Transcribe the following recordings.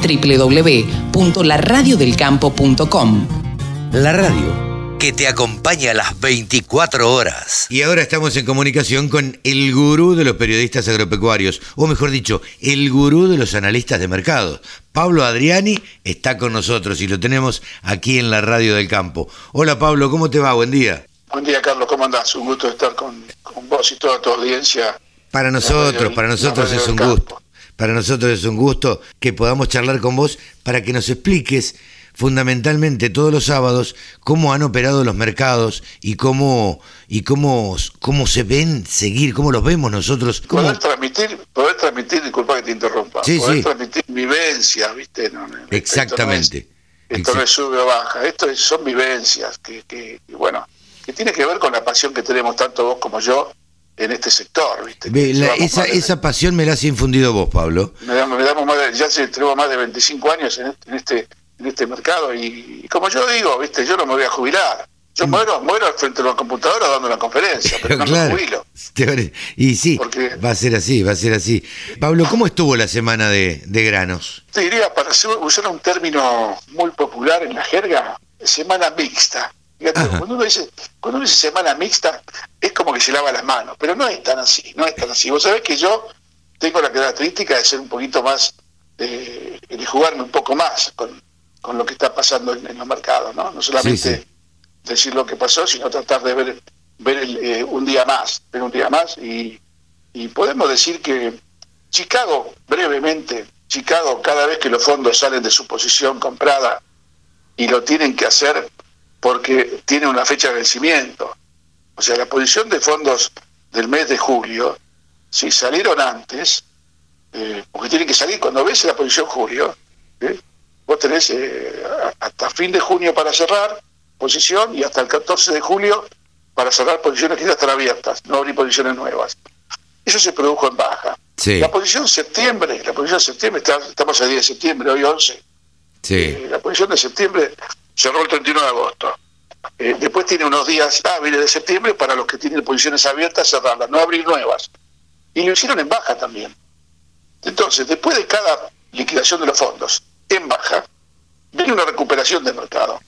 www.laradiodelcampo.com. La radio que te acompaña a las 24 horas. Y ahora estamos en comunicación con el gurú de los periodistas agropecuarios, o mejor dicho, el gurú de los analistas de mercado. Pablo Adriani está con nosotros y lo tenemos aquí en la radio del campo. Hola Pablo, ¿cómo te va? Buen día. Buen día Carlos, ¿cómo andás? Un gusto estar con, vos y toda tu audiencia. Para nosotros, para nosotros es un gusto. Para nosotros es un gusto que podamos charlar con vos para que nos expliques fundamentalmente todos los sábados cómo han operado los mercados y cómo y cómo, cómo se ven seguir, cómo los vemos nosotros. Poder transmitir, poder transmitir, disculpa que te interrumpa, sí, poder transmitir vivencias, ¿viste? Exactamente. Esto no es, sube o baja, esto son vivencias que, que, bueno, que tiene que ver con la pasión que tenemos tanto vos como yo en este sector, ¿viste? esa, esa pasión me la has infundido vos, Pablo. Me damos, más de, ya más de 25 años en este, en este en este mercado. Y, como yo digo, viste, yo no me voy a jubilar. Yo mm. muero, muero frente a la computadora dando una conferencia, pero no me jubilo. Y sí, va a ser así, va a ser así. Pablo, ¿cómo estuvo la semana de, granos? Te diría, para usar un término muy popular en la jerga, semana mixta. Cuando uno, dice, cuando uno dice semana mixta, es como que se lava las manos, pero no es tan así, no es tan así. Vos sabés que yo tengo la característica de ser un poquito más, de jugarme un poco más con, con lo que está pasando en, los mercados, ¿no? No solamente decir lo que pasó, sino tratar de ver, ver eh, un día más, ver un día más y, y podemos decir que Chicago, brevemente, Chicago cada vez que los fondos salen de su posición comprada y lo tienen que hacer porque tiene una fecha de vencimiento. O sea, la posición de fondos del mes de julio, si salieron antes, eh, porque tienen que salir cuando ves la posición julio, ¿eh? vos tenés eh, hasta fin de junio para cerrar posición y hasta el 14 de julio para cerrar posiciones que ya están abiertas, no abrir posiciones nuevas. Eso se produjo en baja. La posición septiembre, la posición de septiembre, estamos a 10 de septiembre, hoy 11. Sí. Eh, la posición de septiembre cerró el 31 de agosto. Eh, después tiene unos días hábiles de septiembre para los que tienen posiciones abiertas cerrarlas, no abrir nuevas. Y lo hicieron en baja también. Entonces, después de cada liquidación de los fondos, en baja, viene una recuperación del mercado,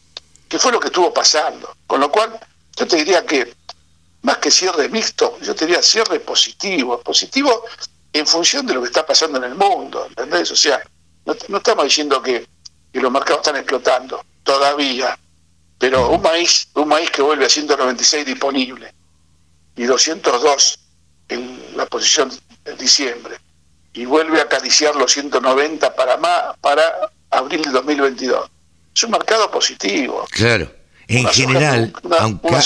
que fue lo que estuvo pasando. Con lo cual, yo te diría que más que cierre mixto, yo te diría cierre positivo, positivo en función de lo que está pasando en el mundo, ¿entendés? O sea, no, estamos diciendo que, los mercados están explotando, todavía, pero un maíz, un maíz que vuelve a 196 disponible y 202 en la posición de diciembre, y vuelve a acariciar los 190 para, más, para abril de 2022. Es un mercado positivo. Claro. En general, aunque,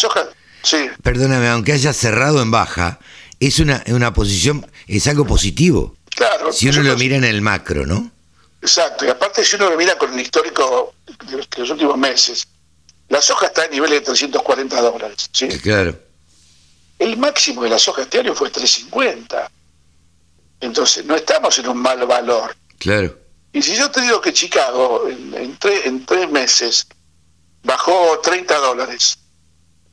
perdóname, aunque haya cerrado en baja, es una, una posición, es algo positivo. Claro. Si uno lo mira en el macro, ¿no? Exacto. Y aparte, si uno lo mira con el histórico de los, últimos meses, la soja está a nivel de 340 dólares. ¿sí? Claro. El máximo de la soja este año fue 350. Entonces, no estamos en un mal valor. Claro. Y si yo te digo que Chicago en, tres meses bajó 30 dólares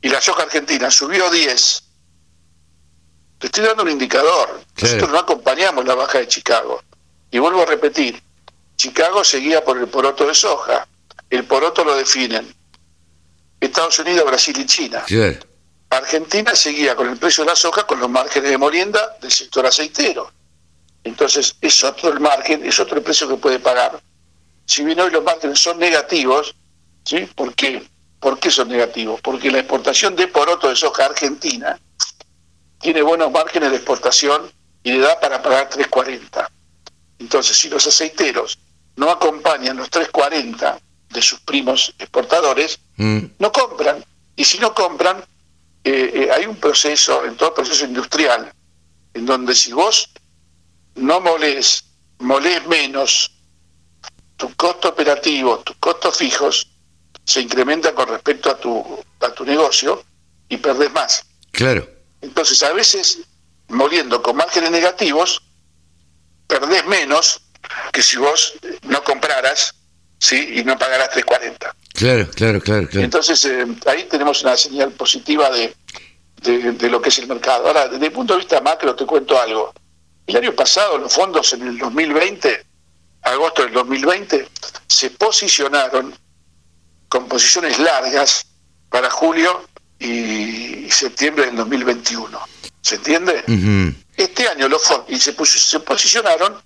y la soja argentina subió 10, te estoy dando un indicador. Nosotros no acompañamos la baja de Chicago. Y vuelvo a repetir, Chicago seguía por el poroto de soja. El poroto lo definen Estados Unidos, Brasil y China. Argentina seguía con el precio de la soja con los márgenes de molienda del sector aceitero. Entonces es otro el margen, es otro el precio que puede pagar. Si bien hoy los márgenes son negativos, ¿sí? ¿Por qué? ¿Por qué son negativos? Porque la exportación de poroto de soja argentina tiene buenos márgenes de exportación y le da para pagar 3.40. Entonces, si los aceiteros no acompañan los 3.40 de sus primos exportadores, mm. no compran. Y si no compran, eh, eh, hay un proceso, en todo proceso industrial, en donde si vos no molés, molés menos, tu costo operativo, tus costos fijos se incrementan con respecto a tu, a tu negocio y perdés más. Claro. Entonces, a veces, moliendo con márgenes negativos, perdés menos que si vos no compraras ¿sí? y no pagaras 3.40. Claro, claro, claro. claro. Entonces, eh, ahí tenemos una señal positiva de, de, de, lo que es el mercado. Ahora, desde el punto de vista macro, te cuento algo. El año pasado los fondos en el 2020 agosto del 2020, se posicionaron con posiciones largas para julio y septiembre del 2021. ¿Se entiende? Este año los fondos y se, se posicionaron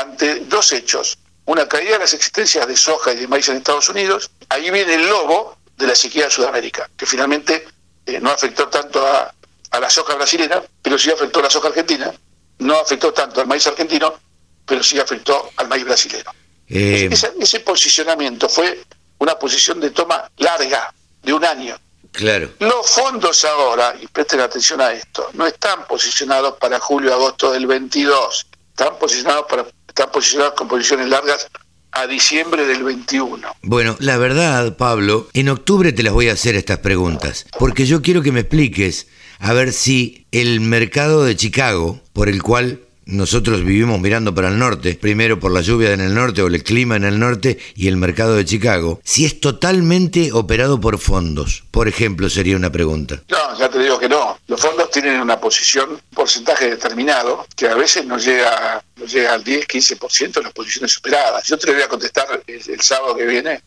ante dos hechos. Una caída de las existencias de soja y de maíz en Estados Unidos. Ahí viene el lobo de la sequía de Sudamérica, que finalmente eh, no afectó tanto a, a la soja brasileña, pero sí afectó a la soja argentina. No afectó tanto al maíz argentino, pero sí afectó al maíz brasileño. Eh, ese, posicionamiento fue una posición de toma larga, de un año. Claro. Los fondos ahora, y presten atención a esto, no están posicionados para julio-agosto del 22, están posicionados, para, están posicionados con posiciones largas a diciembre del 21. Bueno, la verdad, Pablo, en octubre te las voy a hacer estas preguntas, porque yo quiero que me expliques a ver si el mercado de Chicago, por el cual nosotros vivimos mirando para el norte, primero por la lluvia en el norte o el clima en el norte y el mercado de Chicago, si es totalmente operado por fondos, por ejemplo, sería una pregunta. No, ya te digo que no. Los fondos tienen una posición, un porcentaje determinado, que a veces no llega, no llega al 10, 15% de las posiciones operadas. Yo te voy a contestar el, sábado que viene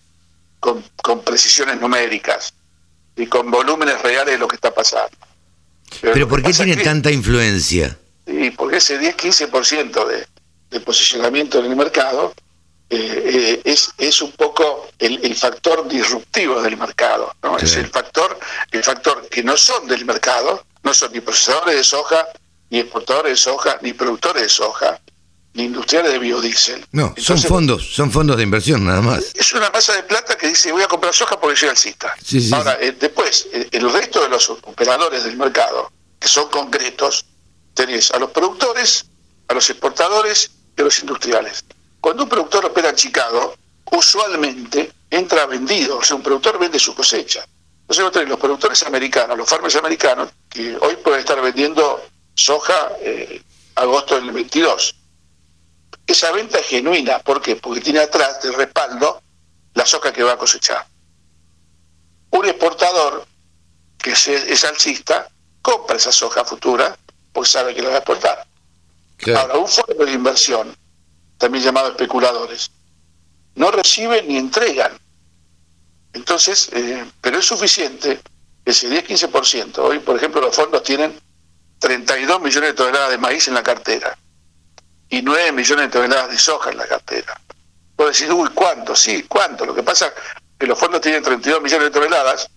con, con precisiones numéricas y con volúmenes reales de lo que está pasando. Pero, ¿por qué tiene tanta influencia? Sí, porque ese 10-15% de, de posicionamiento en el mercado eh, eh, es, es un poco el, factor disruptivo del mercado. ¿no? Es el factor, el factor que no son del mercado, no son ni procesadores de soja, ni exportadores de soja, ni productores de soja, ni industriales de biodiesel. No, son fondos, son fondos de inversión nada más. Es una masa de plata que dice voy a comprar soja porque soy alcista. Ahora, eh, después, el resto de los operadores del mercado, que son concretos, tenés a los productores, a los exportadores y a los industriales. Cuando un productor opera en Chicago, usualmente entra vendido, o sea, un productor vende su cosecha. Entonces vos tenés los productores americanos, los farmers americanos, que hoy pueden estar vendiendo soja eh, agosto del 22. Esa venta es genuina, ¿por qué? Porque tiene atrás de respaldo la soja que va a cosechar. Un exportador, que es, es alcista, compra esa soja futura porque sabe que lo va a exportar. Ahora, un fondo de inversión, también llamado especuladores, no reciben ni entregan. Entonces, eh, pero es suficiente ese 10-15%. Hoy, por ejemplo, los fondos tienen 32 millones de toneladas de maíz en la cartera y 9 millones de toneladas de soja en la cartera. Puedo decir, uy, ¿cuánto? Sí, ¿cuánto? Lo que pasa es que los fondos tienen 32 millones de toneladas,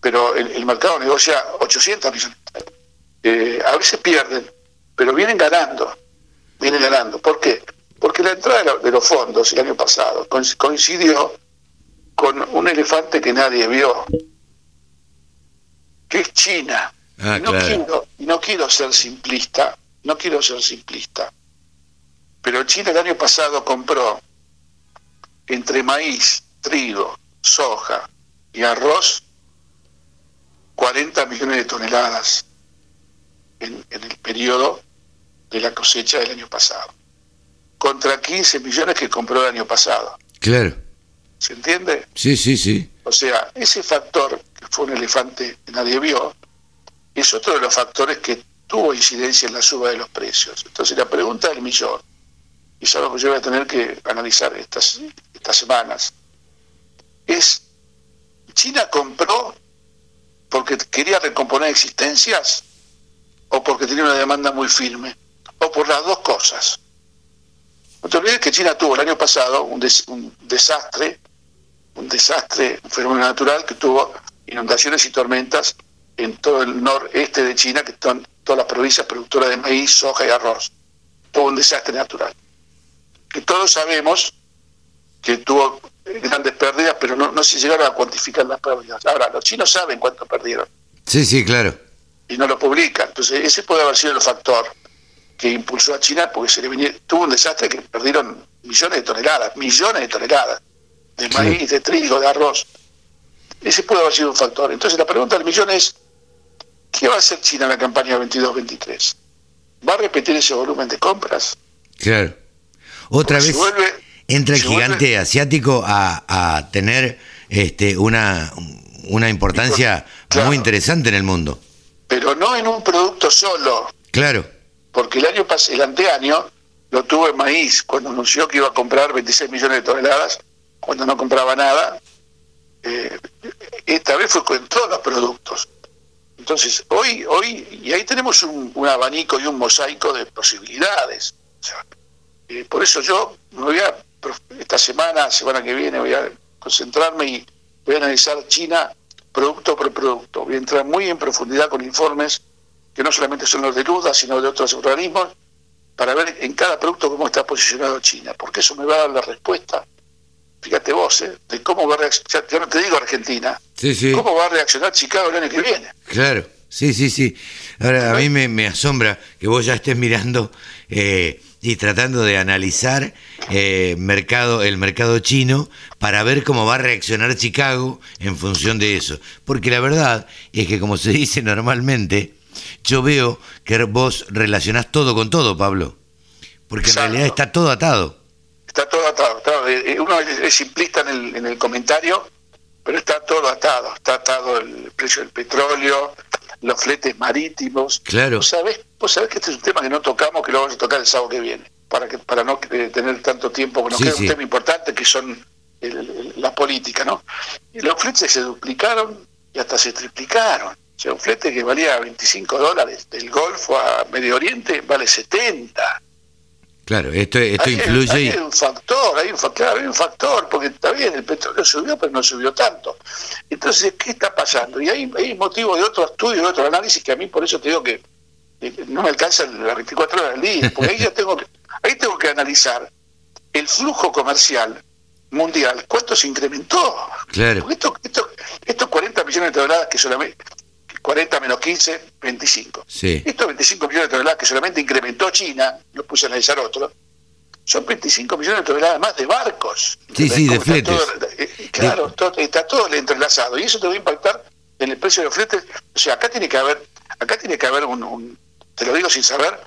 pero el, el mercado negocia 800 millones de toneladas. Eh, a veces pierden, pero vienen ganando, vienen ganando. ¿Por qué? Porque la entrada de los fondos el año pasado coincidió con un elefante que nadie vio, que es China. Ah, no, quiero, no quiero ser simplista, no quiero ser simplista, pero China el año pasado compró entre maíz, trigo, soja y arroz 40 millones de toneladas en, el periodo de la cosecha del año pasado, contra 15 millones que compró el año pasado. Claro. ¿Se entiende? Sí, sí, sí. O sea, ese factor, que fue un elefante que nadie vio, es otro de los factores que tuvo incidencia en la suba de los precios. Entonces, la pregunta del millón, y es algo que yo voy a tener que analizar estas, estas semanas, es, ¿China compró porque quería recomponer existencias? O porque tenía una demanda muy firme, o por las dos cosas. No te olvides que China tuvo el año pasado un, desastre, un desastre, un fenómeno natural que tuvo inundaciones y tormentas en todo el noreste de China, que son todas las provincias productoras de maíz, soja y arroz. Tuvo un desastre natural. Que todos sabemos que tuvo grandes pérdidas, pero no se llegaron a cuantificar las pérdidas. Ahora, los chinos saben cuánto perdieron. Sí, sí, claro y no lo publica. Entonces, ese puede haber sido el factor que impulsó a China, porque se le venía, tuvo un desastre que perdieron millones de toneladas, millones de toneladas de maíz, de trigo, de arroz. Ese puede haber sido un factor. Entonces, la pregunta del millón es: ¿qué va a hacer China en la campaña 22-23? ¿Va a repetir ese volumen de compras? Claro. Otra vez entra el gigante asiático a, tener este, una, una importancia muy interesante en el mundo pero no en un producto solo. Claro. Porque el año el anteaño lo tuvo en maíz, cuando anunció que iba a comprar 26 millones de toneladas, cuando no compraba nada. Eh, esta vez fue con todos los productos. Entonces, hoy, hoy, y ahí tenemos un, abanico y un mosaico de posibilidades. Eh, por eso yo me voy a, esta semana, semana que viene, voy a concentrarme y voy a analizar China producto por producto. Voy a entrar muy en profundidad con informes que no solamente son los de Luda, sino de otros organismos, para ver en cada producto cómo está posicionado China, porque eso me va a dar la respuesta, fíjate vos, ¿eh? de cómo va a reaccionar, yo no te digo Argentina, cómo va a reaccionar Chicago el año que viene. Claro, sí, sí, sí. Ahora, a mí me, asombra que vos ya estés mirando eh, y tratando de analizar eh, mercado, el mercado chino para ver cómo va a reaccionar Chicago en función de eso. Porque la verdad es que, como se dice normalmente, yo veo que vos relacionás todo con todo, Pablo, porque en realidad está todo atado. Está todo atado. Eh, uno es simplista en el, en el comentario, pero está todo atado. Está atado el precio del petróleo, los fletes marítimos. Claro. Vos sabés, vos sabés que este es un tema que no tocamos, que lo vamos a tocar el sábado que viene, para que para no eh, tener tanto tiempo, porque nos queda un tema importante que son la política, ¿no? Los fletes se duplicaron y hasta se triplicaron sea, un flete que valía 25 dólares del Golfo a Medio Oriente vale 70. Claro, esto, esto influye. Hay, un factor, hay un, claro, hay un factor, porque está bien, el petróleo subió, pero no subió tanto. Entonces, ¿qué está pasando? Y hay, hay motivo de otro estudio, de otro análisis, que a mí por eso te digo que no me alcanza las 24 horas del día, porque ahí ya tengo que, ahí tengo que analizar el flujo comercial mundial, cuánto se incrementó. Claro. Esto, esto, estos 40 millones de toneladas que solamente 40 menos 15, 25. Sí. Estos 25 millones de toneladas que solamente incrementó China, lo puse a analizar otro, son 25 millones de toneladas más de barcos. Sí, sí, de fletes. Eh, claro, está todo entrelazado y eso te va a impactar en el precio de los fletes. O sea, acá tiene que haber, acá tiene que haber un, te lo digo sin saber,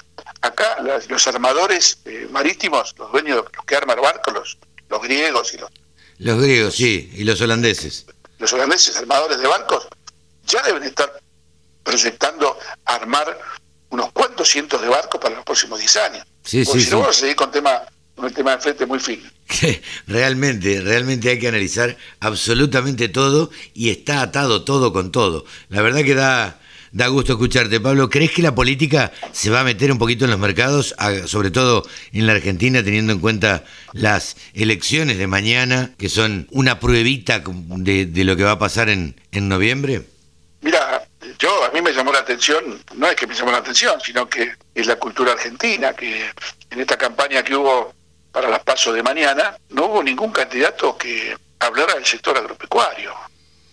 acá los armadores eh, marítimos, los dueños, los que arman barcos, los, los griegos y los... Los griegos, sí, y los holandeses. Los holandeses, armadores de barcos, ya deben estar proyectando armar unos cuantos cientos de barcos para los próximos 10 años. Sí, Porque si no vamos a seguir con, tema, con el tema de frente muy fino. realmente, realmente hay que analizar absolutamente todo y está atado todo con todo. La verdad que da, da gusto escucharte, Pablo. ¿Crees que la política se va a meter un poquito en los mercados, sobre todo en la Argentina, teniendo en cuenta las elecciones de mañana, que son una pruebita de, de lo que va a pasar en, en noviembre? Yo a mí me llamó la atención, no es que me llamó la atención, sino que es la cultura argentina, que en esta campaña que hubo para las pasos de mañana, no hubo ningún candidato que hablara del sector agropecuario,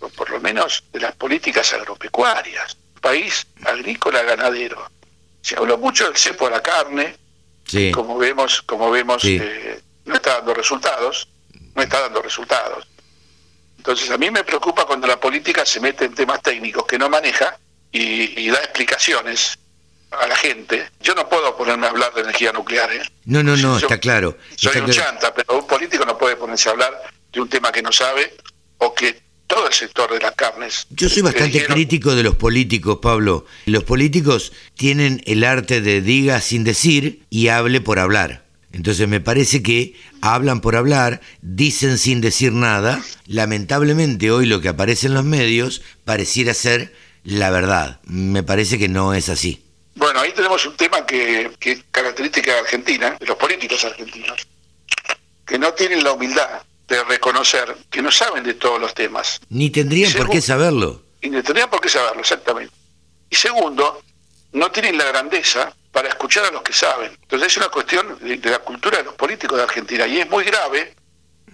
o por lo menos de las políticas agropecuarias, país agrícola ganadero. Se habló mucho del cepo a la carne, como vemos, como vemos, eh, no está dando resultados, no está dando resultados. Entonces a mí me preocupa cuando la política se mete en temas técnicos que no maneja y, da explicaciones a la gente. Yo no puedo ponerme a hablar de energía nuclear. ¿eh? No, no, no, está claro. Soy un chanta, pero un político no puede ponerse a hablar de un tema que no sabe o que todo el sector de las carnes. Yo soy bastante crítico de los políticos, Pablo. Los políticos tienen el arte de diga sin decir y hable por hablar. Entonces me parece que hablan por hablar, dicen sin decir nada. Lamentablemente hoy lo que aparece en los medios pareciera ser la verdad. Me parece que no es así. Bueno, ahí tenemos un tema que, es característica de Argentina, de los políticos argentinos, que no tienen la humildad de reconocer que no saben de todos los temas. Ni tendrían por qué saberlo. Y ni tendrían por qué saberlo, exactamente. Y segundo, no tienen la grandeza para escuchar a los que saben. Entonces es una cuestión de, la cultura de los políticos de Argentina y es muy grave,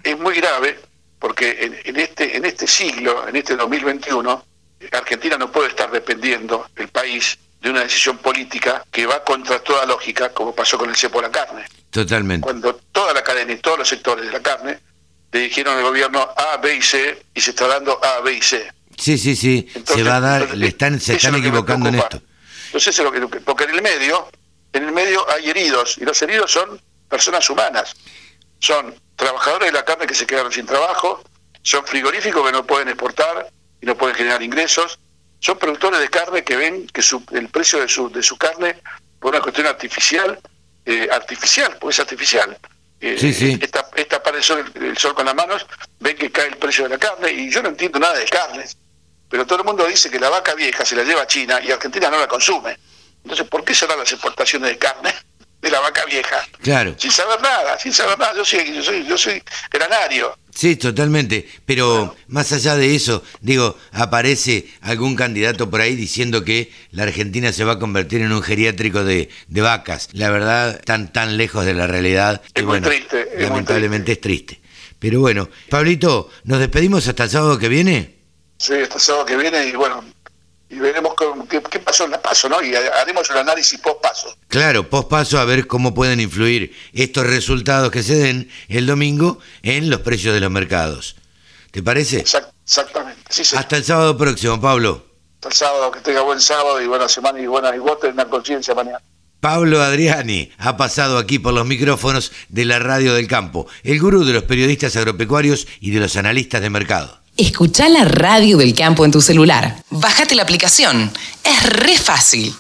es muy grave porque en, este en este siglo, en este 2021, Argentina no puede estar dependiendo el país de una decisión política que va contra toda lógica, como pasó con el cepo de la carne. Totalmente. Cuando toda la cadena y todos los sectores de la carne le dijeron al gobierno A, B y C y se está dando A, B y C. Sí, sí, sí. se va a dar, le están, se están equivocando en esto. Entonces, lo que, porque en el medio, en el medio hay heridos, y los heridos son personas humanas. Son trabajadores de la carne que se quedaron sin trabajo, son frigoríficos que no pueden exportar y no pueden generar ingresos, son productores de carne que ven que el precio de su, de su carne, por una cuestión artificial, eh, artificial, pues es artificial. Eh, Sí, sí. Esta, esta para el sol, el sol con las manos, ven que cae el precio de la carne y yo no entiendo nada de carnes, pero todo el mundo dice que la vaca vieja se la lleva a China y Argentina no la consume. Entonces, ¿por qué cerrar las exportaciones de carne de la vaca vieja? Claro. Sin saber nada, sin saber nada. Yo soy, yo soy, yo soy granario. Sí, totalmente. Pero más allá de eso, digo, aparece algún candidato por ahí diciendo que la Argentina se va a convertir en un geriátrico de, de vacas. La verdad, tan tan lejos de la realidad. Es que, muy bueno, triste, es muy lamentablemente es triste. Pero bueno, Pablito, ¿nos despedimos hasta el sábado que viene? Sí, este sábado que viene y bueno, y veremos qué, qué pasó en la paso, ¿no? Y haremos el análisis post paso. Claro, pospaso a ver cómo pueden influir estos resultados que se den el domingo en los precios de los mercados. ¿Te parece? Exactamente. Sí, sí. Hasta el sábado próximo, Pablo. Hasta el sábado, que tenga buen sábado y buena semana y buena y vos tenés una conciencia mañana. Pablo Adriani ha pasado aquí por los micrófonos de la Radio del Campo, el gurú de los periodistas agropecuarios y de los analistas de mercado. Escucha la radio del campo en tu celular. Bájate la aplicación. Es re fácil.